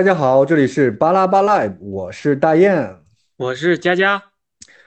大家好，这里是巴拉巴拉，我是大雁。我是佳佳。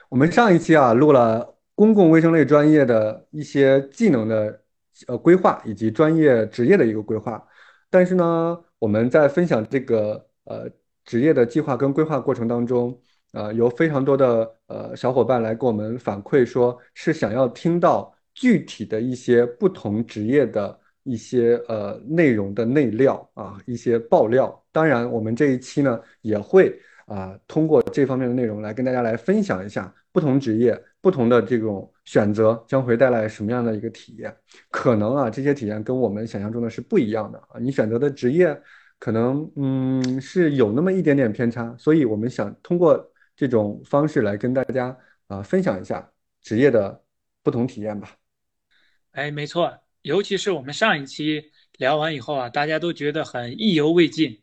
我们上一期啊录了公共卫生类专业的一些技能的呃规划以及专业职业的一个规划，但是呢，我们在分享这个呃职业的计划跟规划过程当中，呃，有非常多的呃小伙伴来给我们反馈，说是想要听到具体的一些不同职业的一些呃内容的内料啊，一些爆料。当然，我们这一期呢也会啊通过这方面的内容来跟大家来分享一下不同职业、不同的这种选择将会带来什么样的一个体验。可能啊这些体验跟我们想象中的是不一样的啊，你选择的职业可能嗯是有那么一点点偏差，所以我们想通过这种方式来跟大家啊分享一下职业的不同体验吧。哎，没错，尤其是我们上一期聊完以后啊，大家都觉得很意犹未尽。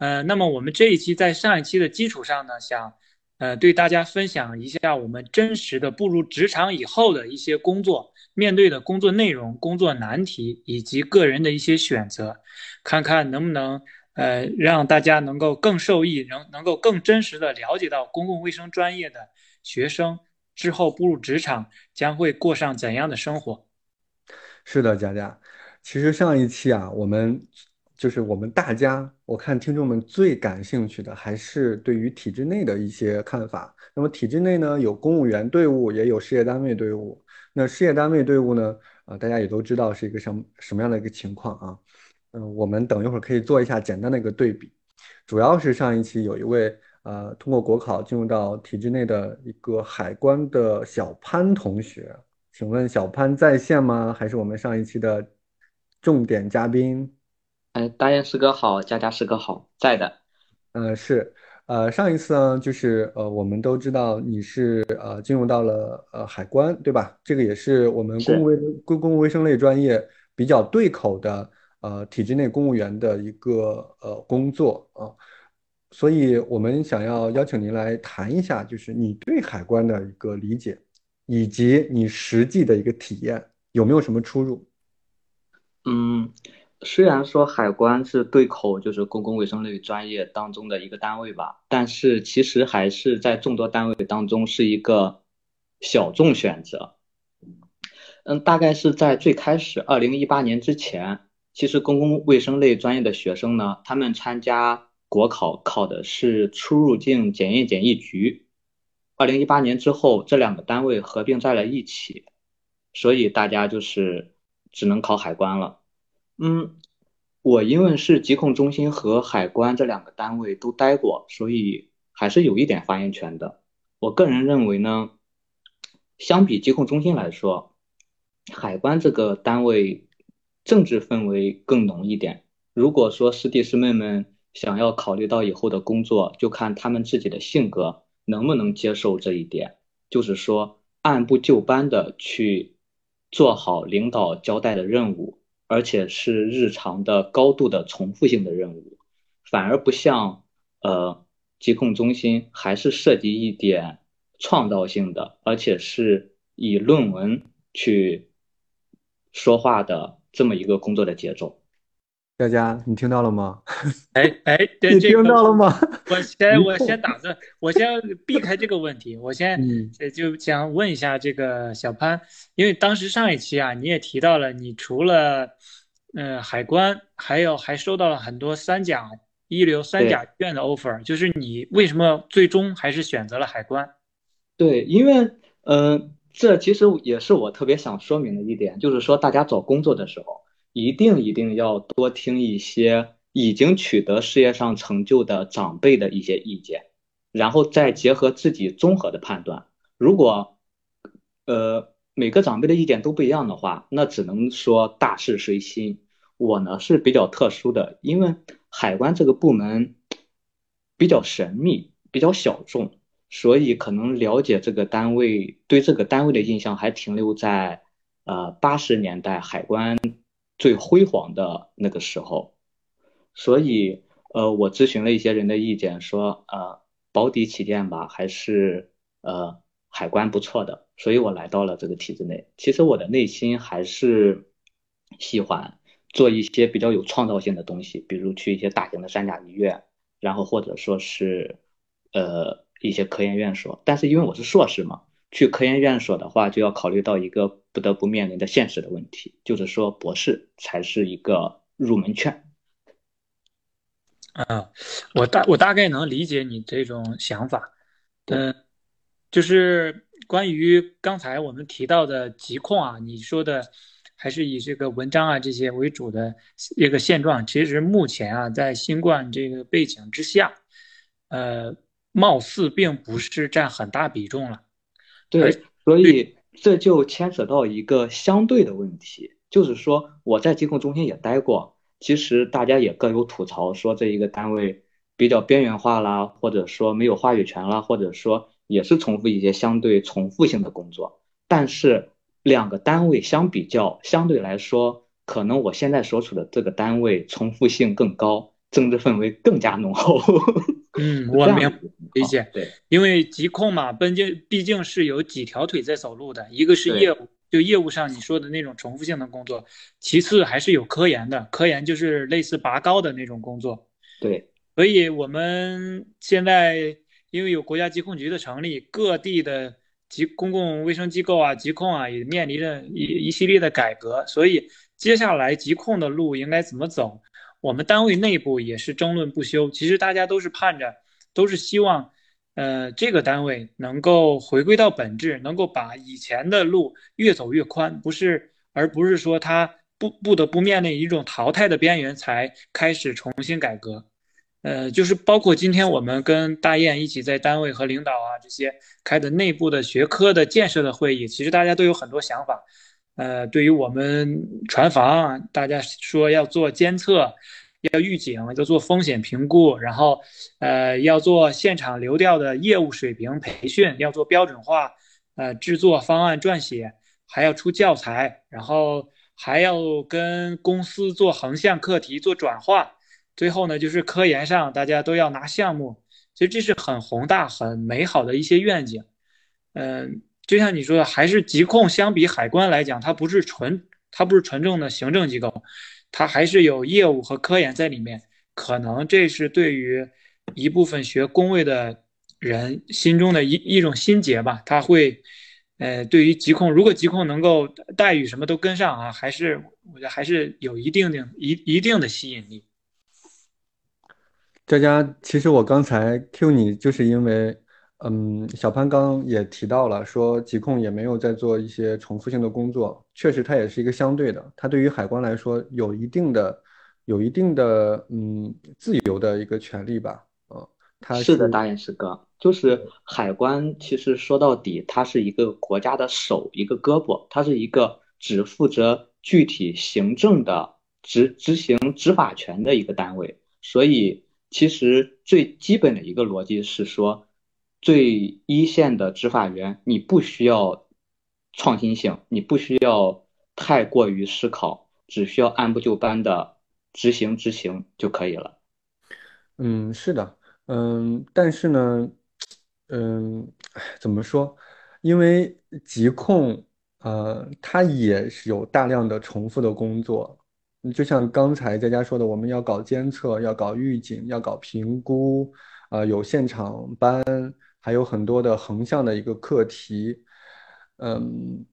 呃，那么我们这一期在上一期的基础上呢，想呃对大家分享一下我们真实的步入职场以后的一些工作面对的工作内容、工作难题以及个人的一些选择，看看能不能呃让大家能够更受益，能能够更真实的了解到公共卫生专业的学生之后步入职场将会过上怎样的生活。是的，佳佳，其实上一期啊，我们。就是我们大家，我看听众们最感兴趣的还是对于体制内的一些看法。那么体制内呢，有公务员队伍，也有事业单位队伍。那事业单位队伍呢，啊，大家也都知道是一个什什么样的一个情况啊？嗯，我们等一会儿可以做一下简单的一个对比。主要是上一期有一位呃通过国考进入到体制内的一个海关的小潘同学，请问小潘在线吗？还是我们上一期的重点嘉宾？哎，大雁师哥好，佳佳师哥好，在的。嗯，是，呃，上一次呢，就是呃，我们都知道你是呃进入到了呃海关，对吧？这个也是我们公共卫公共卫生类专业比较对口的呃体制内公务员的一个呃工作啊，所以我们想要邀请您来谈一下，就是你对海关的一个理解，以及你实际的一个体验有没有什么出入？嗯。虽然说海关是对口，就是公共卫生类专业当中的一个单位吧，但是其实还是在众多单位当中是一个小众选择。嗯，大概是在最开始二零一八年之前，其实公共卫生类专业的学生呢，他们参加国考考的是出入境检验检疫局。二零一八年之后，这两个单位合并在了一起，所以大家就是只能考海关了。嗯，我因为是疾控中心和海关这两个单位都待过，所以还是有一点发言权的。我个人认为呢，相比疾控中心来说，海关这个单位政治氛围更浓一点。如果说师弟师妹们想要考虑到以后的工作，就看他们自己的性格能不能接受这一点，就是说按部就班的去做好领导交代的任务。而且是日常的高度的重复性的任务，反而不像呃疾控中心还是涉及一点创造性的，而且是以论文去说话的这么一个工作的节奏。佳佳，你听到了吗？哎 哎，你听到了吗？我先我先打算，我先避开这个问题，我先就想问一下这个小潘，因为当时上一期啊，你也提到了，你除了嗯海关，还有还收到了很多三甲一流三甲医院的 offer，就是你为什么最终还是选择了海关？对，因为嗯，这其实也是我特别想说明的一点，就是说大家找工作的时候。一定一定要多听一些已经取得事业上成就的长辈的一些意见，然后再结合自己综合的判断。如果，呃，每个长辈的意见都不一样的话，那只能说大势随心。我呢是比较特殊的，因为海关这个部门比较神秘，比较小众，所以可能了解这个单位，对这个单位的印象还停留在呃八十年代海关。最辉煌的那个时候，所以呃，我咨询了一些人的意见，说呃，保底起见吧，还是呃海关不错的，所以我来到了这个体制内。其实我的内心还是喜欢做一些比较有创造性的东西，比如去一些大型的三甲医院，然后或者说是呃一些科研院所。但是因为我是硕士嘛，去科研院所的话，就要考虑到一个不得不面临的现实的问题，就是说博士才是一个入门券。啊，我大我大概能理解你这种想法，嗯，就是关于刚才我们提到的疾控啊，你说的还是以这个文章啊这些为主的一个现状。其实目前啊，在新冠这个背景之下，呃，貌似并不是占很大比重了。对，所以这就牵扯到一个相对的问题，就是说我在疾控中心也待过。其实大家也各有吐槽，说这一个单位比较边缘化啦，或者说没有话语权啦，或者说也是重复一些相对重复性的工作。但是两个单位相比较，相对来说，可能我现在所处的这个单位重复性更高，政治氛围更加浓厚。嗯，我明理解。对，因为疾控嘛，毕竟毕竟是有几条腿在走路的，一个是业务。就业务上你说的那种重复性的工作，其次还是有科研的，科研就是类似拔高的那种工作。对，所以我们现在因为有国家疾控局的成立，各地的疾公共卫生机构啊、疾控啊也面临着一一系列的改革，所以接下来疾控的路应该怎么走，我们单位内部也是争论不休。其实大家都是盼着，都是希望。呃，这个单位能够回归到本质，能够把以前的路越走越宽，不是，而不是说他不不得不面临一种淘汰的边缘才开始重新改革。呃，就是包括今天我们跟大雁一起在单位和领导啊这些开的内部的学科的建设的会议，其实大家都有很多想法。呃，对于我们船房，大家说要做监测。要预警，要做风险评估，然后，呃，要做现场流调的业务水平培训，要做标准化，呃，制作方案撰写，还要出教材，然后还要跟公司做横向课题做转化，最后呢，就是科研上大家都要拿项目，其实这是很宏大、很美好的一些愿景。嗯，就像你说的，还是疾控相比海关来讲，它不是纯，它不是纯正的行政机构。它还是有业务和科研在里面，可能这是对于一部分学工位的人心中的一一种心结吧。他会，呃，对于疾控，如果疾控能够待遇什么都跟上啊，还是我觉得还是有一定的一一定的吸引力。佳佳，其实我刚才 Q 你，就是因为。嗯，小潘刚也提到了，说疾控也没有在做一些重复性的工作，确实它也是一个相对的，它对于海关来说有一定的、有一定的嗯自由的一个权利吧，啊，它是的，大雁师哥，就是海关，其实说到底，它是一个国家的手，一个胳膊，它是一个只负责具体行政的执执行执法权的一个单位，所以其实最基本的一个逻辑是说。最一线的执法员，你不需要创新性，你不需要太过于思考，只需要按部就班的执行执行就可以了。嗯，是的，嗯，但是呢，嗯，怎么说？因为疾控，呃，它也是有大量的重复的工作，就像刚才佳佳说的，我们要搞监测，要搞预警，要搞评估，啊，有现场班。还有很多的横向的一个课题，嗯，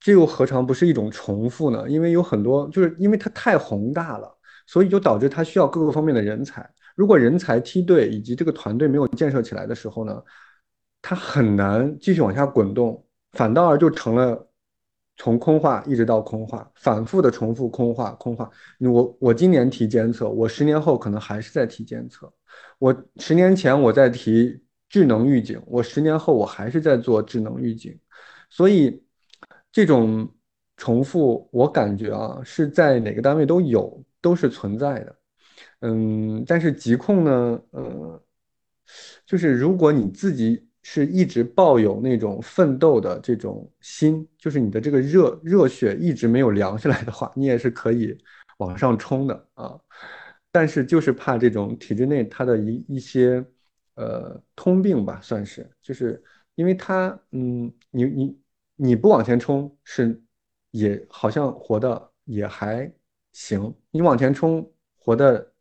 这又何尝不是一种重复呢？因为有很多，就是因为它太宏大了，所以就导致它需要各个方面的人才。如果人才梯队以及这个团队没有建设起来的时候呢，它很难继续往下滚动，反倒而就成了从空话一直到空话，反复的重复空话空话。我我今年提监测，我十年后可能还是在提监测，我十年前我在提。智能预警，我十年后我还是在做智能预警，所以这种重复，我感觉啊是在哪个单位都有，都是存在的。嗯，但是疾控呢，呃，就是如果你自己是一直抱有那种奋斗的这种心，就是你的这个热热血一直没有凉下来的话，你也是可以往上冲的啊。但是就是怕这种体制内它的一一些。呃，通病吧，算是，就是因为他，嗯，你你你不往前冲，是也好像活的也还行，你往前冲，活的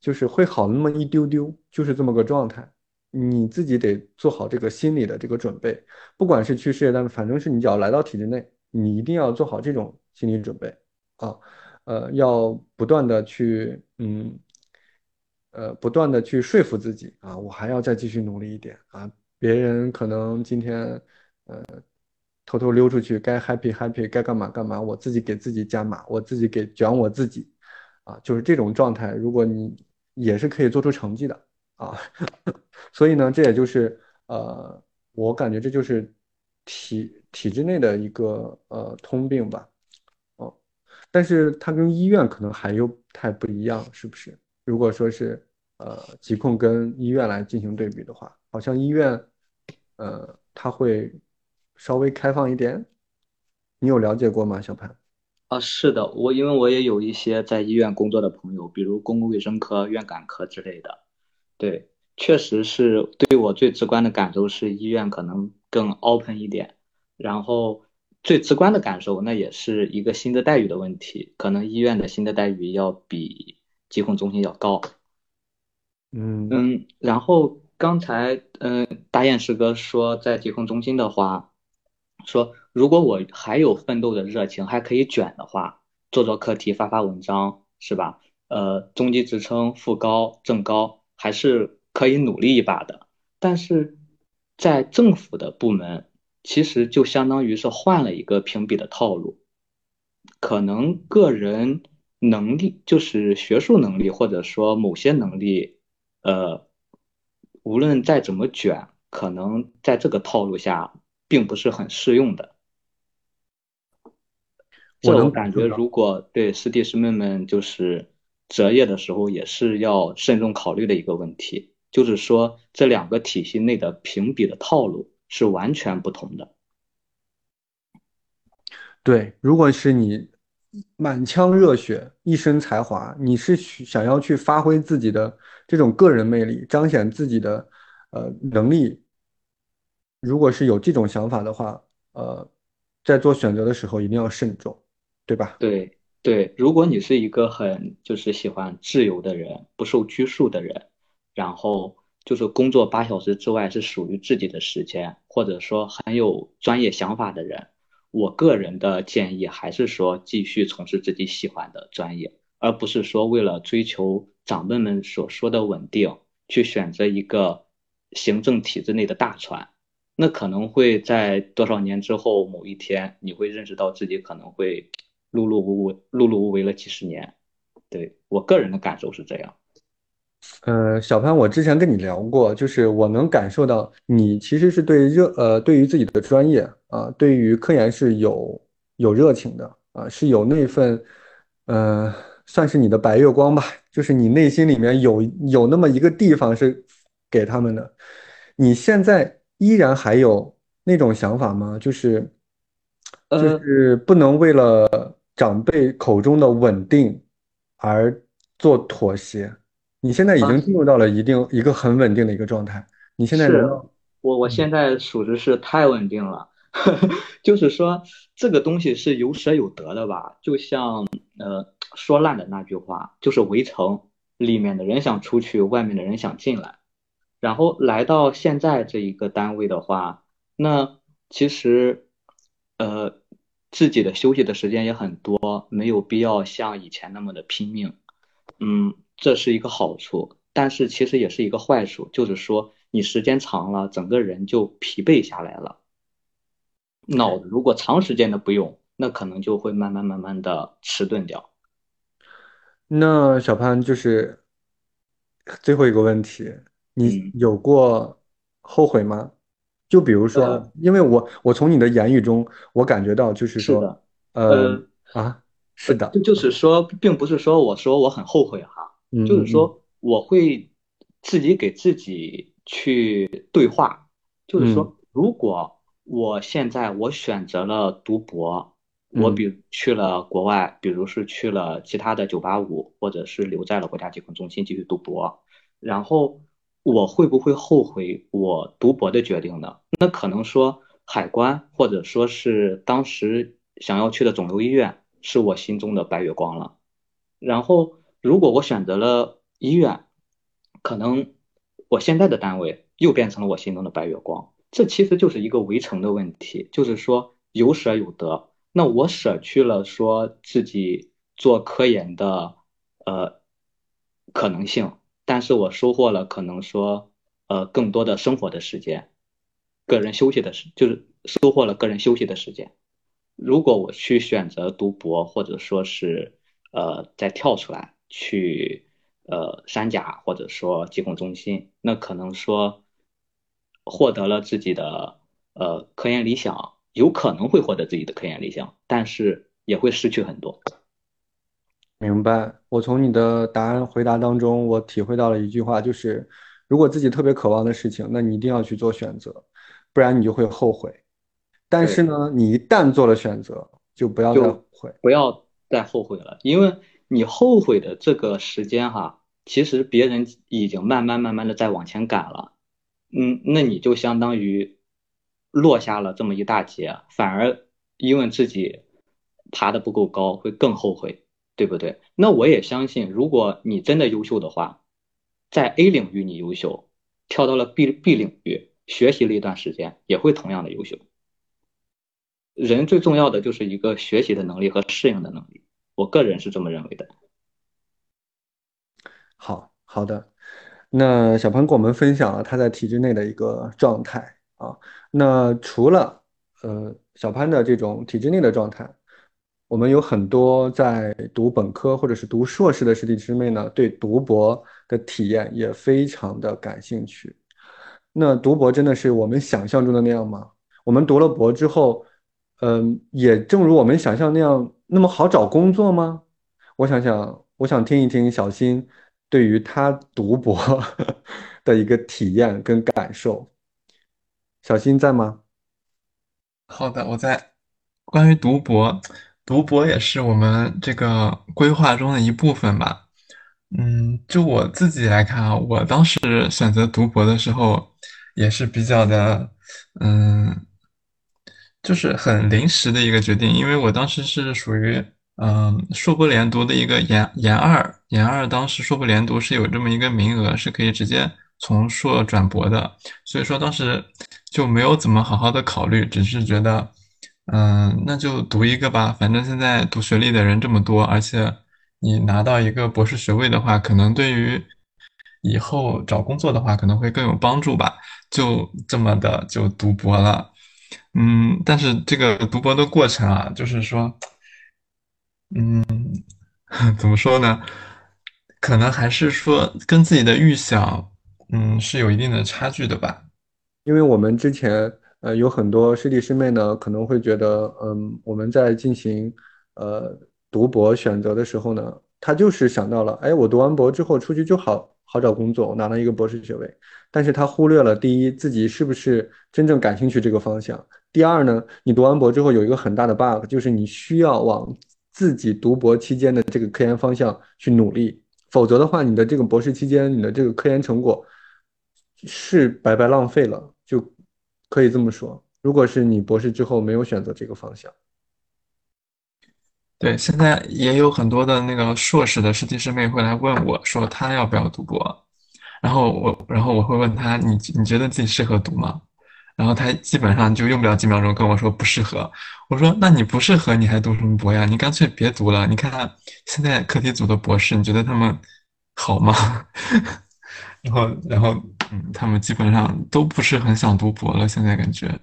就是会好那么一丢丢，就是这么个状态。你自己得做好这个心理的这个准备，不管是去事业单位，反正是你只要来到体制内，你一定要做好这种心理准备。啊，呃，要不断的去，嗯，呃，不断的去说服自己啊，我还要再继续努力一点啊。别人可能今天，呃，偷偷溜出去，该 happy happy，该干嘛干嘛，我自己给自己加码，我自己给卷我自己，啊，就是这种状态，如果你也是可以做出成绩的。啊，所以呢，这也就是呃，我感觉这就是体体制内的一个呃通病吧，哦，但是它跟医院可能还又太不一样，是不是？如果说是呃疾控跟医院来进行对比的话，好像医院呃它会稍微开放一点，你有了解过吗，小潘？啊，是的，我因为我也有一些在医院工作的朋友，比如公共卫生科、院感科之类的。对，确实是对我最直观的感受是医院可能更 open 一点，然后最直观的感受那也是一个薪资待遇的问题，可能医院的薪资待遇要比疾控中心要高。嗯嗯，然后刚才嗯大雁师哥说在疾控中心的话，说如果我还有奋斗的热情，还可以卷的话，做做课题，发发文章，是吧？呃，中级职称副高正高。还是可以努力一把的，但是在政府的部门，其实就相当于是换了一个评比的套路，可能个人能力，就是学术能力或者说某些能力，呃，无论再怎么卷，可能在这个套路下并不是很适用的。我能感觉，如果对师弟师妹们就是。择业的时候也是要慎重考虑的一个问题，就是说这两个体系内的评比的套路是完全不同的。对，如果是你满腔热血、一身才华，你是想要去发挥自己的这种个人魅力，彰显自己的呃能力，如果是有这种想法的话，呃，在做选择的时候一定要慎重，对吧？对。对，如果你是一个很就是喜欢自由的人，不受拘束的人，然后就是工作八小时之外是属于自己的时间，或者说很有专业想法的人，我个人的建议还是说继续从事自己喜欢的专业，而不是说为了追求长辈们所说的稳定，去选择一个行政体制内的大船，那可能会在多少年之后某一天，你会认识到自己可能会。碌碌无为，碌碌无为了几十年，对我个人的感受是这样。呃，小潘，我之前跟你聊过，就是我能感受到你其实是对热呃，对于自己的专业啊，对于科研是有有热情的啊，是有那份呃，算是你的白月光吧，就是你内心里面有有那么一个地方是给他们的。你现在依然还有那种想法吗？就是就是不能为了。长辈口中的稳定而做妥协，你现在已经进入到了一定一个很稳定的一个状态。你现在是，我我现在属实是太稳定了，就是说这个东西是有舍有得的吧？就像呃说烂的那句话，就是围城里面的人想出去，外面的人想进来，然后来到现在这一个单位的话，那其实呃。自己的休息的时间也很多，没有必要像以前那么的拼命。嗯，这是一个好处，但是其实也是一个坏处，就是说你时间长了，整个人就疲惫下来了。脑子如果长时间的不用，那可能就会慢慢慢慢的迟钝掉。那小潘就是最后一个问题，你有过后悔吗？就比如说，因为我我从你的言语中，我感觉到就是说，呃啊，是的，就就是说，并不是说我说我很后悔哈，就是说我会自己给自己去对话，就是说，如果我现在我选择了读博，我比去了国外，比如是去了其他的九八五，或者是留在了国家疾控中心继续读博，然后。我会不会后悔我读博的决定呢？那可能说海关，或者说是当时想要去的肿瘤医院，是我心中的白月光了。然后，如果我选择了医院，可能我现在的单位又变成了我心中的白月光。这其实就是一个围城的问题，就是说有舍有得。那我舍去了说自己做科研的呃可能性，但是我收获了可能说呃更多的生活的时间，个人休息的时就是收获了个人休息的时间。如果我去选择读博，或者说是呃再跳出来去呃三甲或者说疾控中心，那可能说获得了自己的呃科研理想。有可能会获得自己的科研理想，但是也会失去很多。明白。我从你的答案回答当中，我体会到了一句话，就是如果自己特别渴望的事情，那你一定要去做选择，不然你就会后悔。但是呢，你一旦做了选择，就不要再后悔，不要再后悔了，因为你后悔的这个时间哈，其实别人已经慢慢慢慢的在往前赶了。嗯，那你就相当于。落下了这么一大截，反而因为自己爬的不够高，会更后悔，对不对？那我也相信，如果你真的优秀的话，在 A 领域你优秀，跳到了 B B 领域学习了一段时间，也会同样的优秀。人最重要的就是一个学习的能力和适应的能力，我个人是这么认为的。好好的，那小潘跟我们分享了他在体制内的一个状态。啊，那除了呃小潘的这种体制内的状态，我们有很多在读本科或者是读硕士的师弟师妹呢，对读博的体验也非常的感兴趣。那读博真的是我们想象中的那样吗？我们读了博之后，嗯，也正如我们想象那样那么好找工作吗？我想想，我想听一听小新对于他读博的一个体验跟感受。小新在吗？好的，我在。关于读博，读博也是我们这个规划中的一部分吧。嗯，就我自己来看啊，我当时选择读博的时候，也是比较的，嗯，就是很临时的一个决定，因为我当时是属于。嗯，硕博连读的一个研研二，研二当时硕博连读是有这么一个名额，是可以直接从硕转博的，所以说当时就没有怎么好好的考虑，只是觉得，嗯，那就读一个吧，反正现在读学历的人这么多，而且你拿到一个博士学位的话，可能对于以后找工作的话可能会更有帮助吧，就这么的就读博了，嗯，但是这个读博的过程啊，就是说。嗯，怎么说呢？可能还是说跟自己的预想，嗯，是有一定的差距的吧。因为我们之前，呃，有很多师弟师妹呢，可能会觉得，嗯，我们在进行，呃，读博选择的时候呢，他就是想到了，哎，我读完博之后出去就好好找工作，我拿了一个博士学位。但是他忽略了，第一，自己是不是真正感兴趣这个方向；第二呢，你读完博之后有一个很大的 bug，就是你需要往。自己读博期间的这个科研方向去努力，否则的话，你的这个博士期间你的这个科研成果是白白浪费了，就可以这么说。如果是你博士之后没有选择这个方向，对，现在也有很多的那个硕士的师弟师妹会来问我说他要不要读博，然后我然后我会问他你你觉得自己适合读吗？然后他基本上就用不了几秒钟跟我说不适合。我说那你不适合你还读什么博呀？你干脆别读了。你看现在课题组的博士，你觉得他们好吗？然后然后嗯，他们基本上都不是很想读博了。现在感觉，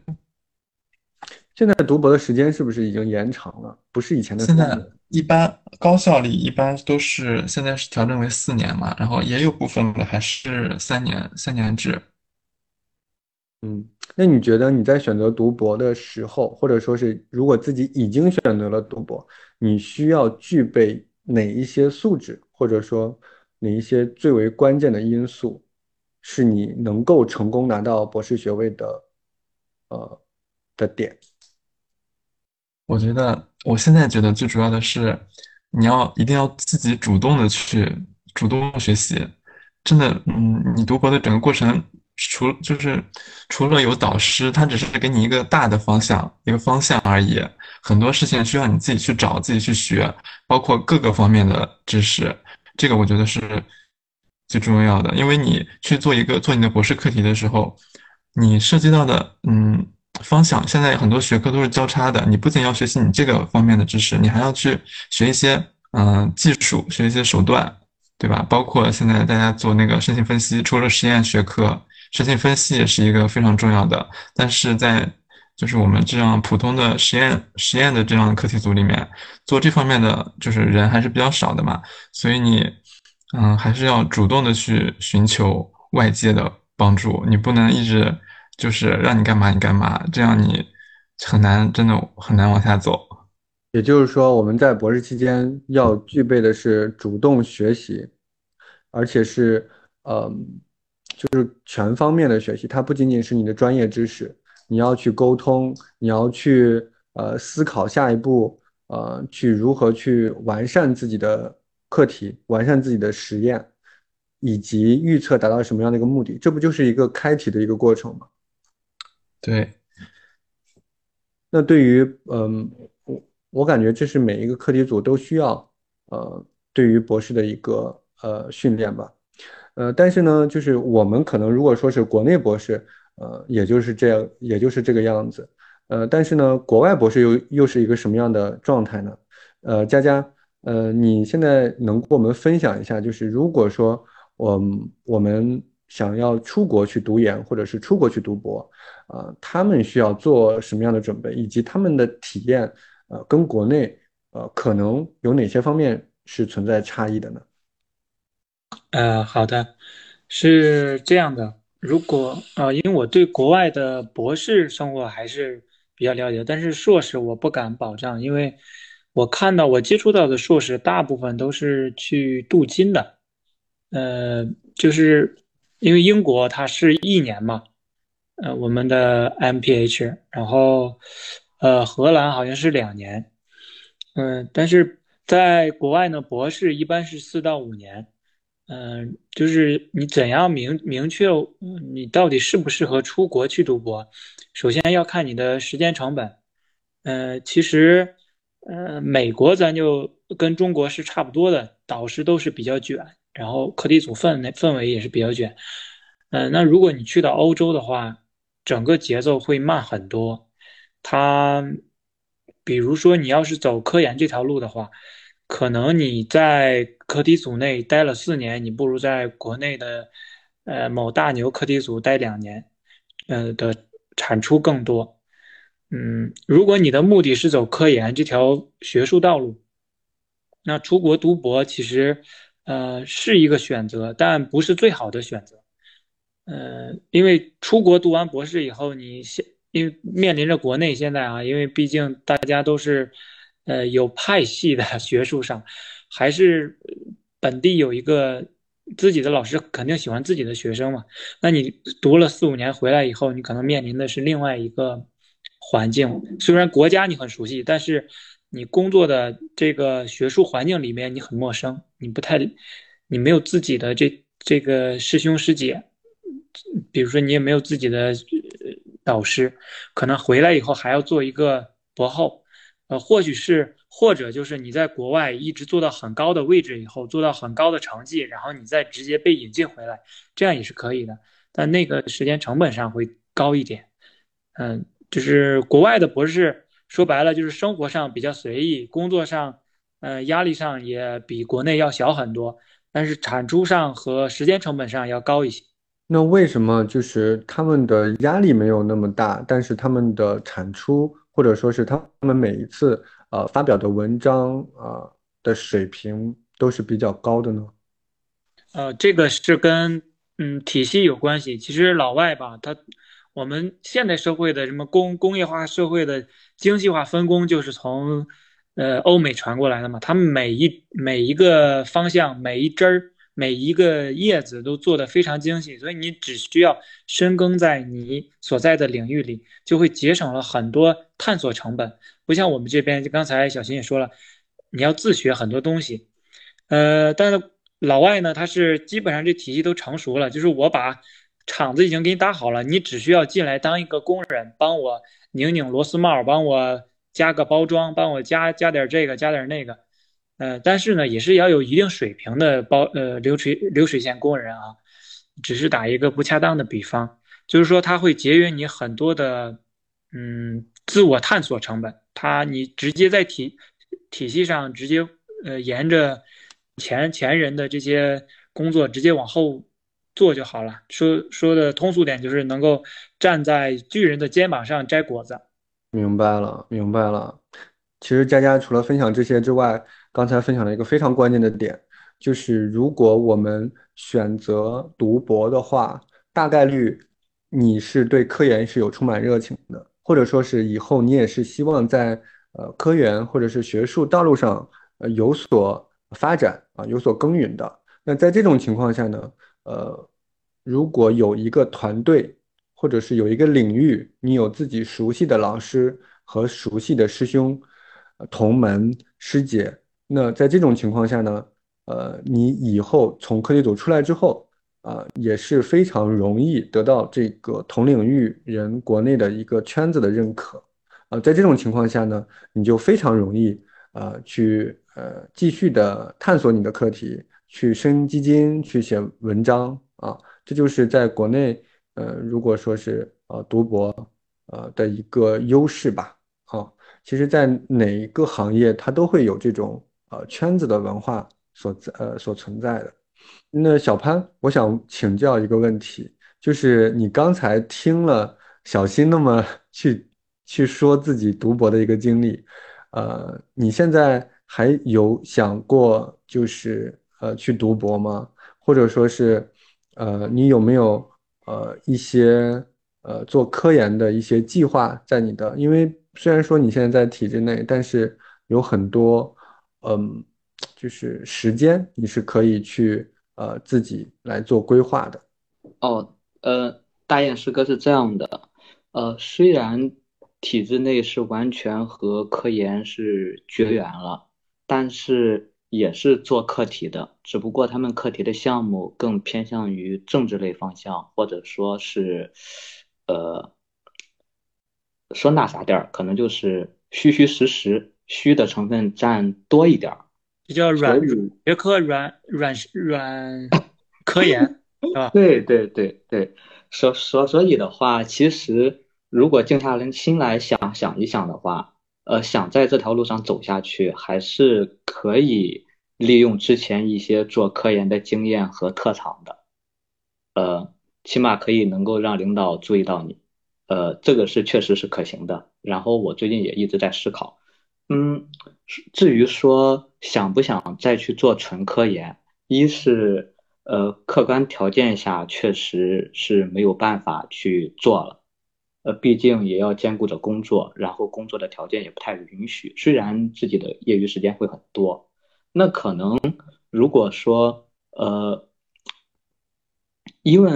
现在读博的时间是不是已经延长了？不是以前的。现在一般高校里一般都是现在是调整为四年嘛，然后也有部分的还是三年三年制。嗯，那你觉得你在选择读博的时候，或者说是如果自己已经选择了读博，你需要具备哪一些素质，或者说哪一些最为关键的因素，是你能够成功拿到博士学位的，呃的点？我觉得我现在觉得最主要的是，你要一定要自己主动的去主动学习，真的，嗯，你读博的整个过程。除就是除了有导师，他只是给你一个大的方向，一个方向而已。很多事情需要你自己去找，自己去学，包括各个方面的知识。这个我觉得是最重要的，因为你去做一个做你的博士课题的时候，你涉及到的嗯方向，现在很多学科都是交叉的，你不仅要学习你这个方面的知识，你还要去学一些嗯技术，学一些手段，对吧？包括现在大家做那个申请分析，除了实验学科，申请分析也是一个非常重要的，但是在就是我们这样普通的实验实验的这样的课题组里面，做这方面的就是人还是比较少的嘛，所以你，嗯，还是要主动的去寻求外界的帮助，你不能一直就是让你干嘛你干嘛，这样你很难真的很难往下走。也就是说，我们在博士期间要具备的是主动学习，而且是呃，就是全方面的学习，它不仅仅是你的专业知识。你要去沟通，你要去呃思考下一步，呃，去如何去完善自己的课题，完善自己的实验，以及预测达到什么样的一个目的，这不就是一个开题的一个过程吗？对。那对于嗯，我我感觉这是每一个课题组都需要呃，对于博士的一个呃训练吧，呃，但是呢，就是我们可能如果说是国内博士。呃，也就是这样，也就是这个样子。呃，但是呢，国外博士又又是一个什么样的状态呢？呃，佳佳，呃，你现在能跟我们分享一下，就是如果说我我们想要出国去读研，或者是出国去读博，啊，他们需要做什么样的准备，以及他们的体验，呃，跟国内呃可能有哪些方面是存在差异的呢？呃，好的，是这样的。如果呃，因为我对国外的博士生活还是比较了解，但是硕士我不敢保障，因为我看到我接触到的硕士大部分都是去镀金的，呃，就是因为英国它是一年嘛，呃，我们的 MPH，然后呃，荷兰好像是两年，嗯，但是在国外呢，博士一般是四到五年。嗯，就是你怎样明明确你到底适不适合出国去读博？首先要看你的时间成本。呃，其实，呃，美国咱就跟中国是差不多的，导师都是比较卷，然后课题组氛氛围也是比较卷。嗯，那如果你去到欧洲的话，整个节奏会慢很多。他，比如说你要是走科研这条路的话。可能你在课题组内待了四年，你不如在国内的，呃某大牛课题组待两年，呃的产出更多。嗯，如果你的目的是走科研这条学术道路，那出国读博其实，呃是一个选择，但不是最好的选择。呃，因为出国读完博士以后，你现因为面临着国内现在啊，因为毕竟大家都是。呃，有派系的学术上，还是本地有一个自己的老师，肯定喜欢自己的学生嘛。那你读了四五年回来以后，你可能面临的是另外一个环境。虽然国家你很熟悉，但是你工作的这个学术环境里面你很陌生，你不太，你没有自己的这这个师兄师姐，比如说你也没有自己的导师，可能回来以后还要做一个博后。呃，或许是，或者就是你在国外一直做到很高的位置以后，做到很高的成绩，然后你再直接被引进回来，这样也是可以的。但那个时间成本上会高一点。嗯，就是国外的博士，说白了就是生活上比较随意，工作上，呃，压力上也比国内要小很多，但是产出上和时间成本上要高一些。那为什么就是他们的压力没有那么大，但是他们的产出？或者说是他们每一次呃发表的文章啊的水平都是比较高的呢？呃，这个是跟嗯体系有关系。其实老外吧，他我们现代社会的什么工工业化社会的精细化分工，就是从呃欧美传过来的嘛。他们每一每一个方向，每一支儿。每一个叶子都做得非常精细，所以你只需要深耕在你所在的领域里，就会节省了很多探索成本。不像我们这边，就刚才小新也说了，你要自学很多东西。呃，但是老外呢，他是基本上这体系都成熟了，就是我把厂子已经给你搭好了，你只需要进来当一个工人，帮我拧拧螺丝帽，帮我加个包装，帮我加加点这个，加点那个。呃，但是呢，也是要有一定水平的包呃流水流水线工人啊。只是打一个不恰当的比方，就是说它会节约你很多的嗯自我探索成本。它你直接在体体系上直接呃沿着前前人的这些工作直接往后做就好了。说说的通俗点，就是能够站在巨人的肩膀上摘果子。明白了，明白了。其实佳佳除了分享这些之外，刚才分享了一个非常关键的点，就是如果我们选择读博的话，大概率你是对科研是有充满热情的，或者说是以后你也是希望在呃科研或者是学术道路上呃有所发展啊，有所耕耘的。那在这种情况下呢，呃，如果有一个团队或者是有一个领域，你有自己熟悉的老师和熟悉的师兄。同门师姐，那在这种情况下呢，呃，你以后从科技组出来之后，啊，也是非常容易得到这个同领域人国内的一个圈子的认可，啊，在这种情况下呢，你就非常容易啊去呃继续的探索你的课题，去升基金，去写文章啊，这就是在国内呃如果说是呃读博呃的一个优势吧，啊。其实，在哪一个行业，它都会有这种呃圈子的文化所在呃所存在的。那小潘，我想请教一个问题，就是你刚才听了小新那么 去去说自己读博的一个经历，呃，你现在还有想过就是呃去读博吗？或者说是呃你有没有呃一些呃做科研的一些计划在你的？因为虽然说你现在在体制内，但是有很多，嗯，就是时间你是可以去呃自己来做规划的。哦，呃，大雁师哥是这样的，呃，虽然体制内是完全和科研是绝缘了，但是也是做课题的，只不过他们课题的项目更偏向于政治类方向，或者说是，呃。说那啥点儿，可能就是虚虚实实，虚的成分占多一点儿，比较软学科软软软 科研，是吧？对对对对，所所所以的话，其实如果静下心来想想一想的话，呃，想在这条路上走下去，还是可以利用之前一些做科研的经验和特长的，呃，起码可以能够让领导注意到你。呃，这个是确实是可行的。然后我最近也一直在思考，嗯，至于说想不想再去做纯科研，一是呃客观条件下确实是没有办法去做了，毕竟也要兼顾着工作，然后工作的条件也不太允许。虽然自己的业余时间会很多，那可能如果说呃，因为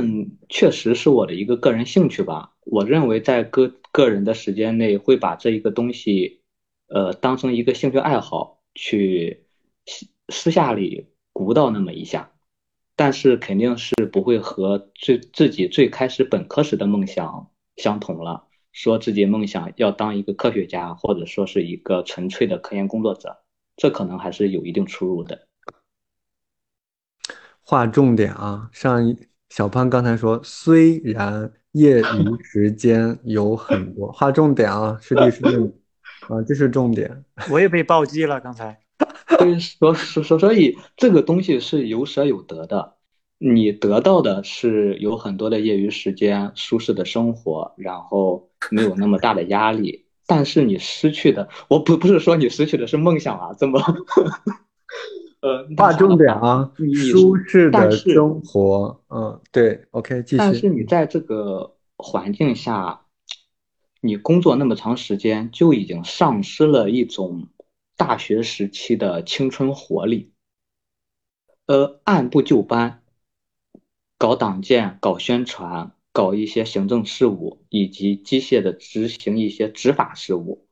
确实是我的一个个人兴趣吧。我认为在个个人的时间内会把这一个东西，呃，当成一个兴趣爱好去私私下里鼓捣那么一下，但是肯定是不会和最自己最开始本科时的梦想相同了。说自己梦想要当一个科学家，或者说是一个纯粹的科研工作者，这可能还是有一定出入的。划重点啊，上一小潘刚才说，虽然。业余时间有很多，划重点啊，师弟师妹啊，这是重点。我也被暴击了，刚才。所所所所以这个东西是有舍有得的，你得到的是有很多的业余时间、舒适的生活，然后没有那么大的压力。但是你失去的，我不不是说你失去的是梦想啊，怎么。呃，划重点啊，舒适的生活，嗯，对，OK，继续。但是你在这个环境下，你工作那么长时间，就已经丧失了一种大学时期的青春活力。呃，按部就班，搞党建、搞宣传、搞一些行政事务，以及机械的执行一些执法事务，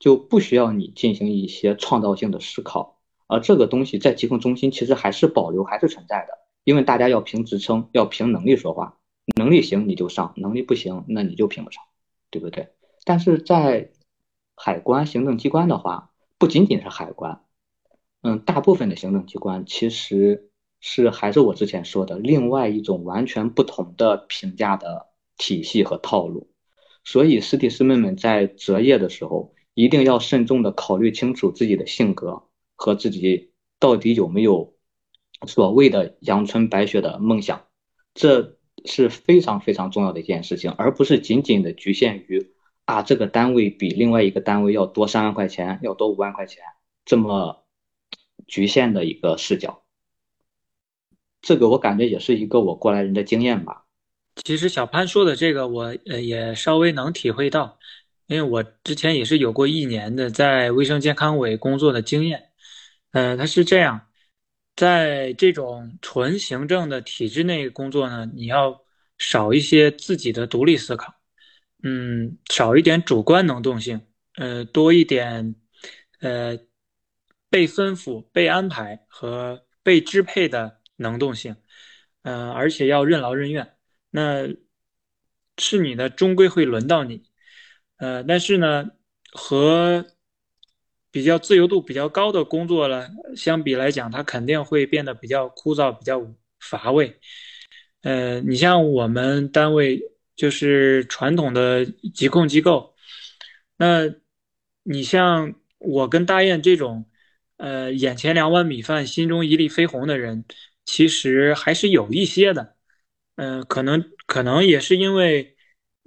就不需要你进行一些创造性的思考。而这个东西在疾控中心其实还是保留，还是存在的，因为大家要凭职称，要凭能力说话，能力行你就上，能力不行那你就评不上，对不对？但是在海关行政机关的话，不仅仅是海关，嗯，大部分的行政机关其实是还是我之前说的另外一种完全不同的评价的体系和套路。所以师弟师妹们在择业的时候，一定要慎重的考虑清楚自己的性格和自己到底有没有所谓的阳春白雪的梦想，这是非常非常重要的一件事情，而不是仅仅的局限于啊这个单位比另外一个单位要多三万块钱，要多五万块钱这么局限的一个视角。这个我感觉也是一个我过来人的经验吧。其实小潘说的这个，我呃也稍微能体会到。因为我之前也是有过一年的在卫生健康委工作的经验，呃，他是这样，在这种纯行政的体制内工作呢，你要少一些自己的独立思考，嗯，少一点主观能动性，呃，多一点，呃，被吩咐、被安排和被支配的能动性，呃，而且要任劳任怨，那是你的，终归会轮到你。呃，但是呢，和比较自由度比较高的工作呢相比来讲，它肯定会变得比较枯燥、比较乏味。呃，你像我们单位就是传统的疾控机构，那你像我跟大雁这种，呃，眼前两碗米饭，心中一粒飞鸿的人，其实还是有一些的。嗯，可能可能也是因为。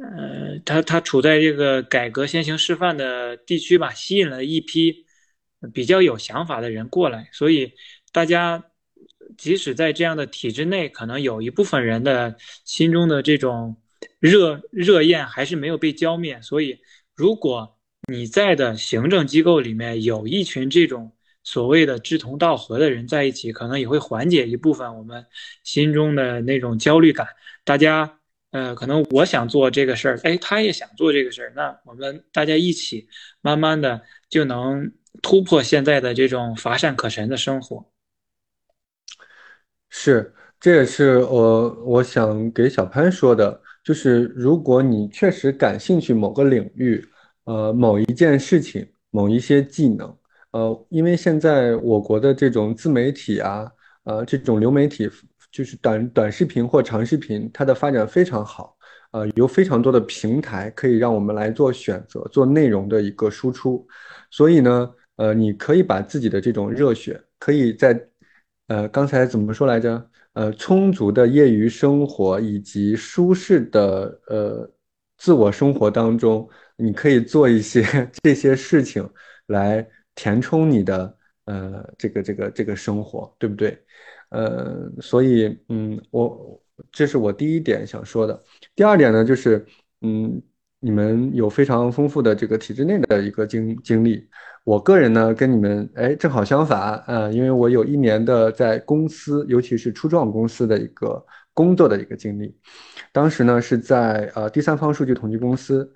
呃，他他处在这个改革先行示范的地区吧，吸引了一批比较有想法的人过来，所以大家即使在这样的体制内，可能有一部分人的心中的这种热热焰还是没有被浇灭。所以，如果你在的行政机构里面有一群这种所谓的志同道合的人在一起，可能也会缓解一部分我们心中的那种焦虑感。大家。呃，可能我想做这个事儿，哎，他也想做这个事儿，那我们大家一起，慢慢的就能突破现在的这种乏善可陈的生活。是，这也是我我想给小潘说的，就是如果你确实感兴趣某个领域，呃，某一件事情，某一些技能，呃，因为现在我国的这种自媒体啊，呃，这种流媒体。就是短短视频或长视频，它的发展非常好，呃，有非常多的平台可以让我们来做选择，做内容的一个输出。所以呢，呃，你可以把自己的这种热血，可以在，呃，刚才怎么说来着？呃，充足的业余生活以及舒适的呃自我生活当中，你可以做一些 这些事情来填充你的呃这个这个这个生活，对不对？呃，所以，嗯，我这是我第一点想说的。第二点呢，就是，嗯，你们有非常丰富的这个体制内的一个经经历。我个人呢，跟你们哎正好相反呃，因为我有一年的在公司，尤其是初创公司的一个工作的一个经历。当时呢是在呃第三方数据统计公司，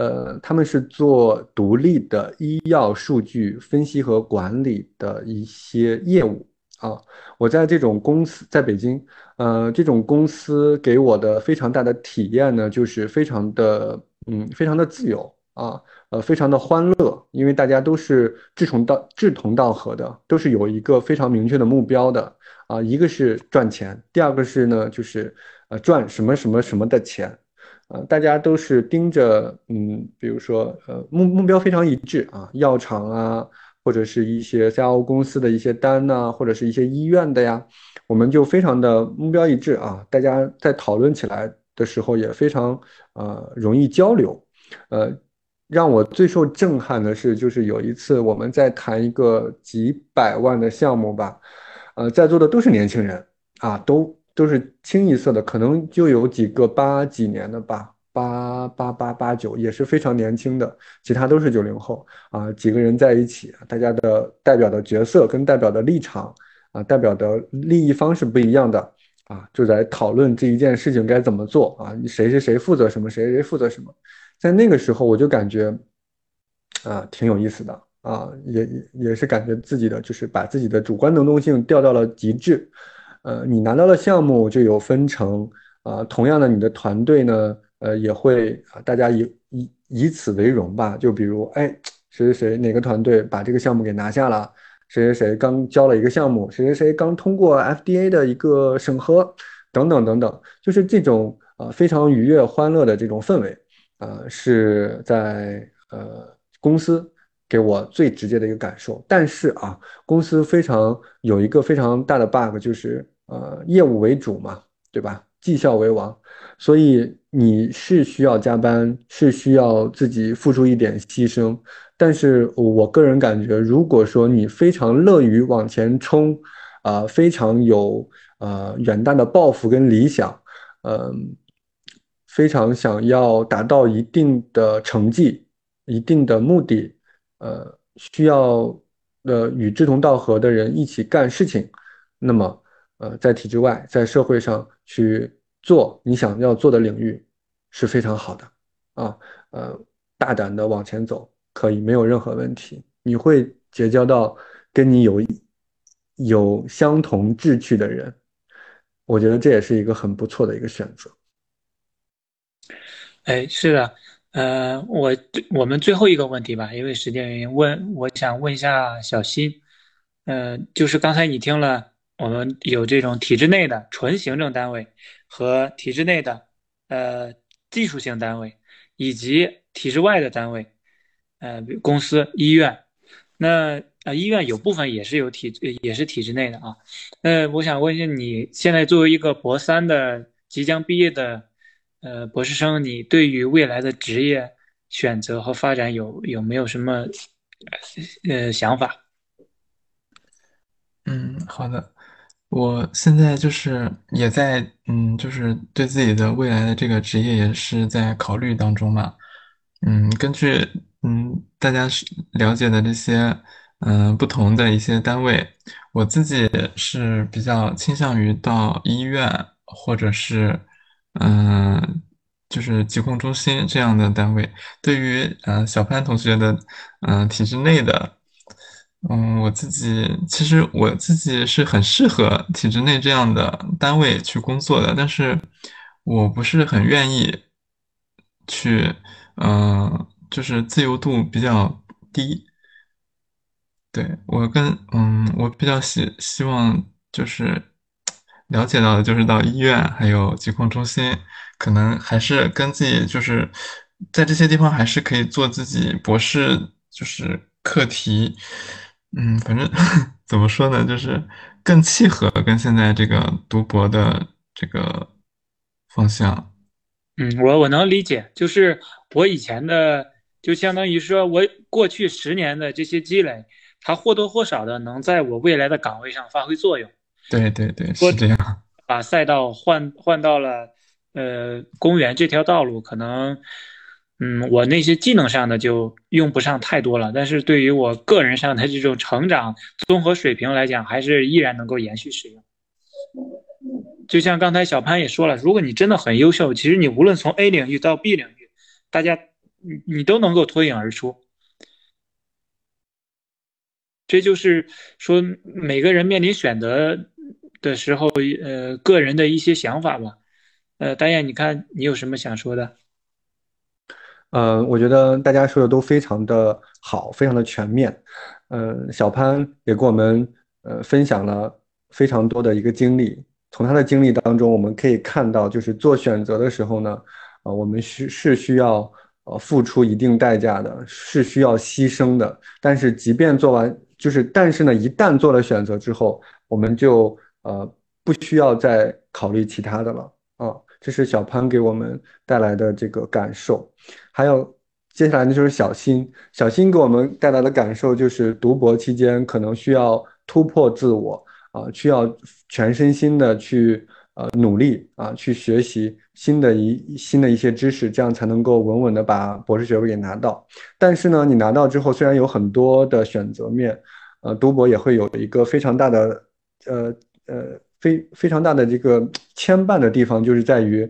呃，他们是做独立的医药数据分析和管理的一些业务。啊，我在这种公司在北京，呃，这种公司给我的非常大的体验呢，就是非常的，嗯，非常的自由啊，呃，非常的欢乐，因为大家都是志同道志同道合的，都是有一个非常明确的目标的啊，一个是赚钱，第二个是呢，就是呃赚什么什么什么的钱，呃，大家都是盯着，嗯，比如说，呃，目目标非常一致啊，药厂啊。或者是一些 CRO 公司的一些单呐，或者是一些医院的呀，我们就非常的目标一致啊。大家在讨论起来的时候也非常呃容易交流。呃，让我最受震撼的是，就是有一次我们在谈一个几百万的项目吧，呃，在座的都是年轻人啊，都都是清一色的，可能就有几个八几年的吧。八八八八九也是非常年轻的，其他都是九零后啊。几个人在一起，大家的代表的角色跟代表的立场啊，代表的利益方是不一样的啊，就在讨论这一件事情该怎么做啊，谁谁谁负责什么，谁谁负责什么。在那个时候，我就感觉啊，挺有意思的啊，也也是感觉自己的就是把自己的主观能动性调到了极致。呃，你拿到了项目就有分成啊，同样的，你的团队呢？呃，也会啊，大家以以以此为荣吧。就比如，哎，谁谁谁哪个团队把这个项目给拿下了，谁谁谁刚交了一个项目，谁谁谁刚通过 FDA 的一个审核，等等等等，就是这种啊非常愉悦、欢乐的这种氛围，啊是在呃公司给我最直接的一个感受。但是啊，公司非常有一个非常大的 bug，就是呃业务为主嘛，对吧？绩效为王，所以你是需要加班，是需要自己付出一点牺牲。但是我个人感觉，如果说你非常乐于往前冲，啊，非常有呃远大的抱负跟理想，嗯，非常想要达到一定的成绩、一定的目的，呃，需要呃与志同道合的人一起干事情，那么。呃，在体制外，在社会上去做你想要做的领域是非常好的啊，呃，大胆的往前走可以，没有任何问题。你会结交到跟你有有相同志趣的人，我觉得这也是一个很不错的一个选择。哎，是的，呃，我我们最后一个问题吧，因为时间原因，问我想问一下小新，呃，就是刚才你听了。我们有这种体制内的纯行政单位和体制内的呃技术性单位，以及体制外的单位，呃公司、医院。那呃医院有部分也是有体也是体制内的啊。那我想问一下，你现在作为一个博三的即将毕业的呃博士生，你对于未来的职业选择和发展有有没有什么呃想法？嗯，好的。我现在就是也在，嗯，就是对自己的未来的这个职业也是在考虑当中嘛。嗯，根据嗯大家了解的这些，嗯不同的一些单位，我自己是比较倾向于到医院或者是嗯就是疾控中心这样的单位。对于嗯小潘同学的嗯体制内的。嗯，我自己其实我自己是很适合体制内这样的单位去工作的，但是我不是很愿意去，嗯，就是自由度比较低。对我跟嗯，我比较希希望就是了解到的就是到医院还有疾控中心，可能还是跟自己就是在这些地方还是可以做自己博士就是课题。嗯，反正 怎么说呢，就是更契合跟现在这个读博的这个方向。嗯，我我能理解，就是我以前的，就相当于说我过去十年的这些积累，它或多或少的能在我未来的岗位上发挥作用。对对对，是这样。把赛道换换到了呃公园这条道路，可能。嗯，我那些技能上的就用不上太多了，但是对于我个人上的这种成长综合水平来讲，还是依然能够延续使用。就像刚才小潘也说了，如果你真的很优秀，其实你无论从 A 领域到 B 领域，大家你你都能够脱颖而出。这就是说每个人面临选择的时候，呃，个人的一些想法吧。呃，大雁，你看你有什么想说的？呃，我觉得大家说的都非常的好，非常的全面。嗯，小潘也跟我们呃分享了非常多的一个经历。从他的经历当中，我们可以看到，就是做选择的时候呢，啊，我们需是需要呃付出一定代价的，是需要牺牲的。但是，即便做完，就是但是呢，一旦做了选择之后，我们就呃不需要再考虑其他的了啊。这是小潘给我们带来的这个感受，还有接下来呢就是小新，小新给我们带来的感受就是读博期间可能需要突破自我啊，需要全身心的去呃努力啊，去学习新的一新的一些知识，这样才能够稳稳的把博士学位给拿到。但是呢，你拿到之后虽然有很多的选择面，呃，读博也会有一个非常大的呃呃。非非常大的这个牵绊的地方，就是在于，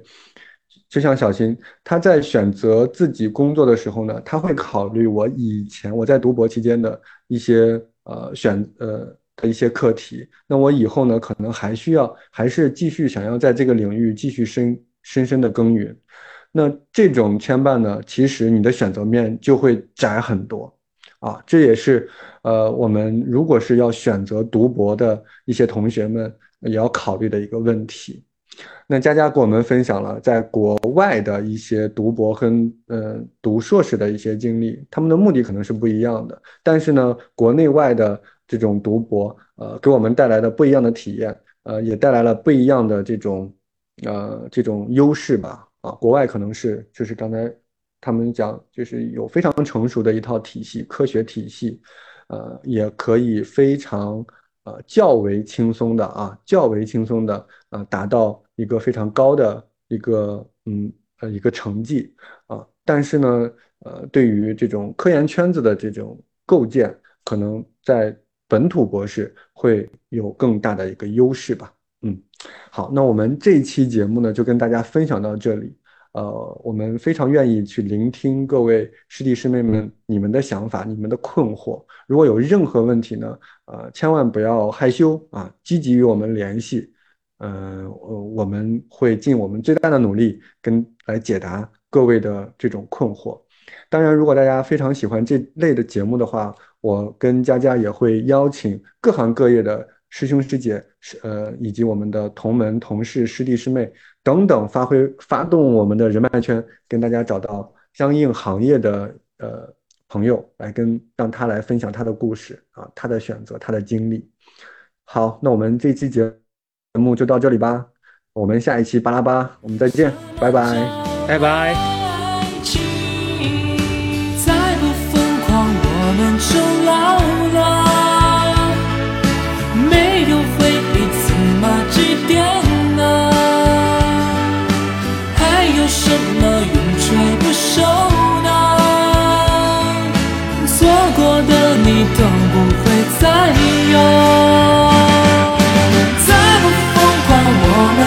就像小新，他在选择自己工作的时候呢，他会考虑我以前我在读博期间的一些呃选呃的一些课题。那我以后呢，可能还需要还是继续想要在这个领域继续深深深的耕耘。那这种牵绊呢，其实你的选择面就会窄很多啊，这也是呃我们如果是要选择读博的一些同学们也要考虑的一个问题。那佳佳给我们分享了在国外的一些读博和呃读硕士的一些经历，他们的目的可能是不一样的，但是呢，国内外的这种读博，呃，给我们带来的不一样的体验，呃，也带来了不一样的这种呃这种优势吧。啊，国外可能是就是刚才他们讲，就是有非常成熟的一套体系，科学体系，呃，也可以非常呃较为轻松的啊，较为轻松的呃达到。一个非常高的一个嗯呃一个成绩啊，但是呢呃对于这种科研圈子的这种构建，可能在本土博士会有更大的一个优势吧。嗯，好，那我们这期节目呢就跟大家分享到这里。呃，我们非常愿意去聆听各位师弟师妹们你们的想法、你们的困惑。如果有任何问题呢，呃，千万不要害羞啊，积极与我们联系。呃，我我们会尽我们最大的努力跟来解答各位的这种困惑。当然，如果大家非常喜欢这类的节目的话，我跟佳佳也会邀请各行各业的师兄师姐，呃，以及我们的同门同事、师弟师妹等等，发挥发动我们的人脉圈，跟大家找到相应行业的呃朋友来跟让他来分享他的故事啊，他的选择，他的经历。好，那我们这期节。节目就到这里吧，我们下一期巴拉巴，我们再见，拜拜，拜拜。再不疯狂，我们就老了。什么永垂不朽呢错过的你都不会再有。再不疯狂我们